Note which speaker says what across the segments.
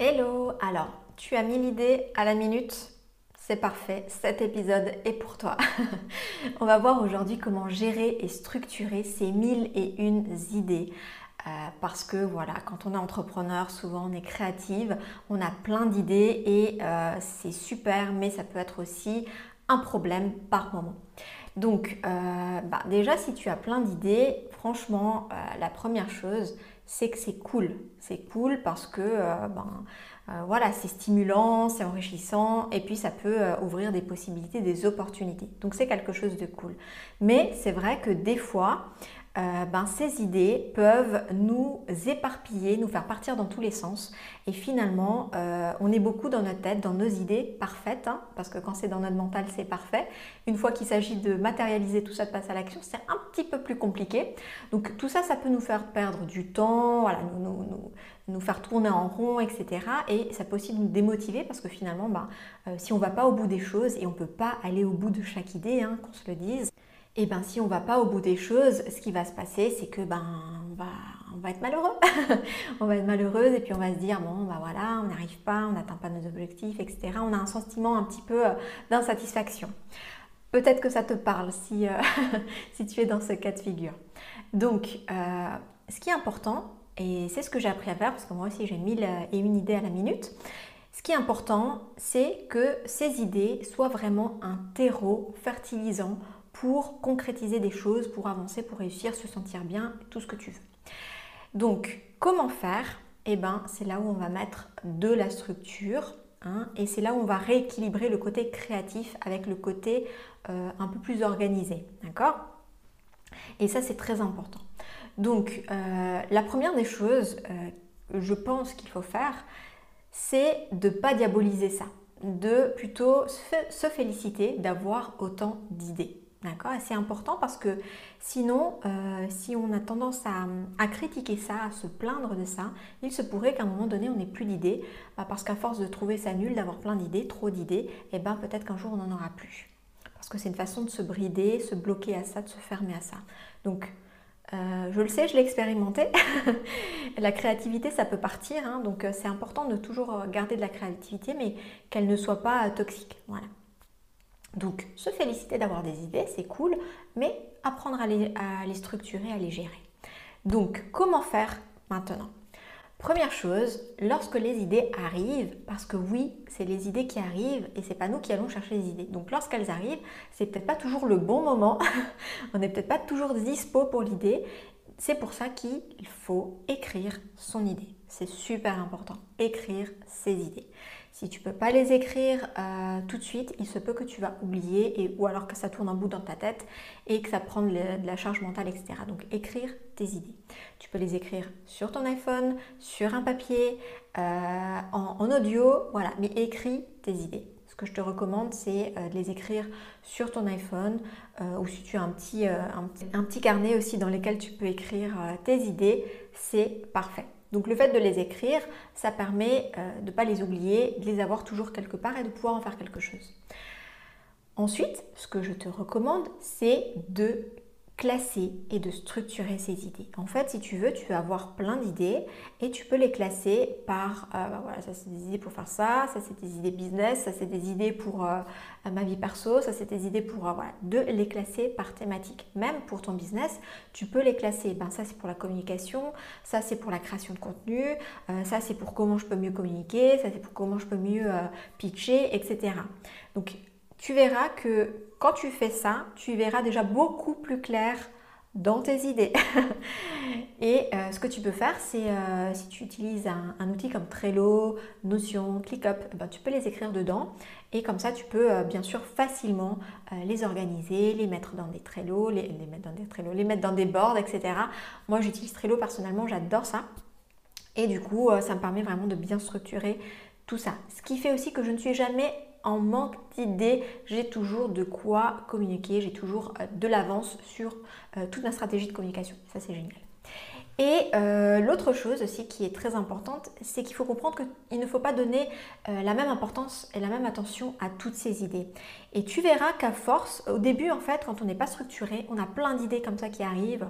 Speaker 1: Hello Alors, tu as mis l'idée à la minute c'est parfait, cet épisode est pour toi. on va voir aujourd'hui comment gérer et structurer ces mille et une idées. Euh, parce que voilà, quand on est entrepreneur, souvent on est créative, on a plein d'idées et euh, c'est super, mais ça peut être aussi un problème par moment. Donc euh, bah, déjà, si tu as plein d'idées, franchement, la première chose, c'est que c'est cool. C'est cool parce que ben, euh, voilà, c'est stimulant, c'est enrichissant et puis ça peut euh, ouvrir des possibilités, des opportunités. Donc c'est quelque chose de cool. Mais c'est vrai que des fois, euh, ben, ces idées peuvent nous éparpiller, nous faire partir dans tous les sens. Et finalement, euh, on est beaucoup dans notre tête, dans nos idées parfaites, hein, parce que quand c'est dans notre mental, c'est parfait. Une fois qu'il s'agit de matérialiser tout ça, de passer à l'action, c'est un petit peu plus compliqué. Donc tout ça, ça peut nous faire perdre du temps, nous, faire tourner en rond, etc. Et ça peut aussi nous démotiver, parce que finalement, ben, euh, si on ne va pas au bout des choses, et on ne peut pas aller au bout de chaque idée, hein, qu'on se le dise, et ben si on va pas au bout des choses, ce qui va se passer, c'est que ben on va, on va être malheureux. on va être malheureuse et puis on va se dire bon ben voilà, on n'arrive pas, on n'atteint pas nos objectifs, etc. On a un sentiment un petit peu euh, d'insatisfaction. Peut-être que ça te parle si, euh, si tu es dans ce cas de figure. Donc, euh, ce qui est important, et c'est ce que j'ai appris à faire, parce que moi aussi j'ai mille et une idées à la minute, ce qui est important, c'est que ces idées soient vraiment un terreau fertilisant pour concrétiser des choses, pour avancer, pour réussir, se sentir bien, tout ce que tu veux. Donc, comment faire? Eh bien, c'est là où on va mettre de la structure hein, et c'est là où on va rééquilibrer le côté créatif avec le côté euh, un peu plus organisé. D'accord? Et ça, c'est très important. Donc, euh, la première des choses, euh, je pense qu'il faut faire, c'est de ne pas diaboliser ça, de plutôt se féliciter d'avoir autant d'idées. D'accord c'est important parce que sinon, euh, si on a tendance à, critiquer ça, à se plaindre de ça, il se pourrait qu'à un moment donné, on n'ait plus d'idées. Bah, parce qu'à force de trouver ça nul, d'avoir plein d'idées, trop d'idées, et eh ben peut-être qu'un jour on n'en aura plus. Parce que c'est une façon de se brider, se bloquer à ça, de se fermer à ça. Donc, euh, je le sais, je l'ai expérimenté. la créativité, ça peut partir. Hein. donc, euh, c'est important de toujours garder de la créativité, mais qu'elle ne soit pas toxique. Voilà. Donc, se féliciter d'avoir des idées, c'est cool, mais apprendre à les, structurer, à les gérer. Donc, comment faire maintenant? Première chose, lorsque les idées arrivent, parce que oui, c'est les idées qui arrivent et c'est pas nous qui allons chercher les idées. Donc lorsqu'elles arrivent, c'est peut-être pas toujours le bon moment, on n'est peut-être pas toujours dispo pour l'idée. C'est pour ça qu'il faut écrire son idée. C'est super important, écrire ses idées. Si tu ne peux pas les écrire euh, tout de suite, il se peut que tu vas oublier ou alors que ça tourne en bout dans ta tête et que ça prend de la charge mentale, etc. Donc écrire tes idées. Tu peux les écrire sur ton iPhone, sur un papier, euh, en, audio, voilà, mais écris tes idées. Ce que je te recommande, c'est euh, de les écrire sur ton iPhone ou si tu as un un petit carnet aussi dans lequel tu peux écrire tes idées, c'est parfait. Donc le fait de les écrire, ça permet euh, de ne pas les oublier, de les avoir toujours quelque part et de pouvoir en faire quelque chose. Ensuite, ce que je te recommande, c'est de classer et de structurer ces idées. En fait, si tu veux, tu vas avoir plein d'idées et tu peux les classer par, euh, bah voilà, ça c'est des idées pour faire ça, ça c'est des idées business, ça c'est des idées pour euh, ma vie perso, ça c'est des idées pour, euh, voilà, de les classer par thématique. Même pour ton business, tu peux les classer. Ben, ça c'est pour la communication, ça c'est pour la création de contenu, ça c'est pour comment je peux mieux communiquer, ça c'est pour comment je peux mieux pitcher, etc. Donc tu verras que quand tu fais ça, tu verras déjà beaucoup plus clair dans tes idées. et euh, ce que tu peux faire, c'est euh, si tu utilises un, outil comme Trello, Notion, ClickUp, eh ben, tu peux les écrire dedans. Et comme ça, tu peux euh, bien sûr facilement les organiser, les mettre dans des Trello, les, les, mettre dans des Trello, les mettre dans des boards, etc. Moi, j'utilise Trello personnellement, j'adore ça. Et du coup, ça me permet vraiment de bien structurer tout ça. Ce qui fait aussi que je ne suis jamais en manque d'idées, j'ai toujours de quoi communiquer, j'ai toujours euh, de l'avance sur euh, toute ma stratégie de communication. Ça, c'est génial. Et euh, l'autre chose aussi qui est très importante, c'est qu'il faut comprendre qu'il ne faut pas donner la même importance et la même attention à toutes ces idées. Et tu verras qu'à force, au début en fait, quand on n'est pas structuré, on a plein d'idées comme ça qui arrivent.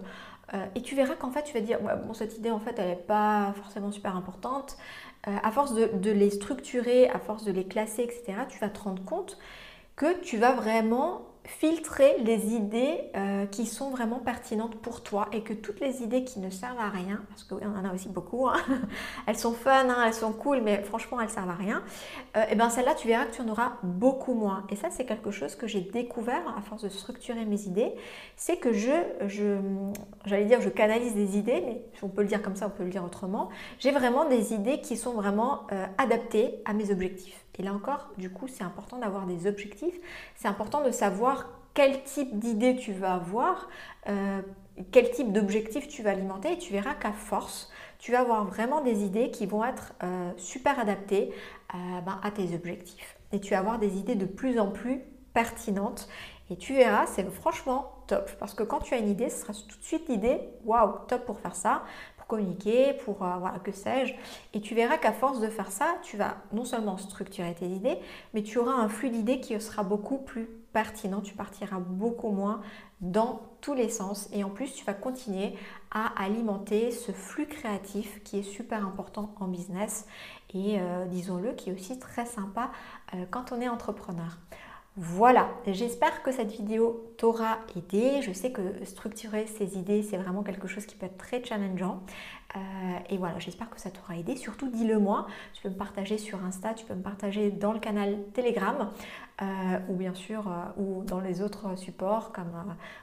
Speaker 1: Et tu verras qu'en fait, tu vas dire, bon, cette idée en fait, elle n'est pas forcément super importante. Euh, à force de, les structurer, à force de les classer, etc., tu vas te rendre compte que tu vas vraiment filtrer les idées euh, qui sont vraiment pertinentes pour toi et que toutes les idées qui ne servent à rien, parce qu'on en a aussi beaucoup, hein, elles sont fun, hein, elles sont cool, mais franchement elles servent à rien, et euh, eh bien celles-là tu verras que tu en auras beaucoup moins. Et ça c'est quelque chose que j'ai découvert à force de structurer mes idées, c'est que je, j'allais dire je canalise des idées, mais on peut le dire comme ça, on peut le dire autrement, j'ai vraiment des idées qui sont vraiment euh, adaptées à mes objectifs. Et là encore, du coup, c'est important d'avoir des objectifs. C'est important de savoir quel type d'idée tu vas avoir, euh, quel type d'objectif tu vas alimenter. Et tu verras qu'à force, tu vas avoir vraiment des idées qui vont être euh, super adaptées euh, ben, à tes objectifs. Et tu vas avoir des idées de plus en plus pertinentes. Et tu verras, c'est franchement top. Parce que quand tu as une idée, ce sera tout de suite l'idée, waouh, top pour faire ça communiquer, pour euh, voilà, que sais-je. Et tu verras qu'à force de faire ça, tu vas non seulement structurer tes idées, mais tu auras un flux d'idées qui sera beaucoup plus pertinent. Tu partiras beaucoup moins dans tous les sens. Et en plus, tu vas continuer à alimenter ce flux créatif qui est super important en business et euh, disons-le, qui est aussi très sympa euh, quand on est entrepreneur. Voilà, j'espère que cette vidéo t'aura aidé. Je sais que structurer ces idées, c'est vraiment quelque chose qui peut être très challengeant. Euh, et voilà, j'espère que ça t'aura aidé. Surtout, dis-le moi. Tu peux me partager sur Insta, tu peux me partager dans le canal Telegram euh, ou bien sûr euh, ou dans les autres supports comme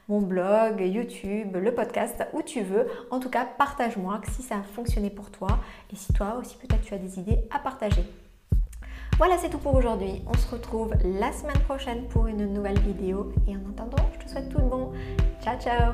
Speaker 1: mon blog, YouTube, le podcast, où tu veux. En tout cas, partage-moi si ça a fonctionné pour toi et si toi aussi peut-être tu as des idées à partager. Voilà, c'est tout pour aujourd'hui. On se retrouve la semaine prochaine pour une nouvelle vidéo. Et en attendant, je te souhaite tout le bon. Ciao, ciao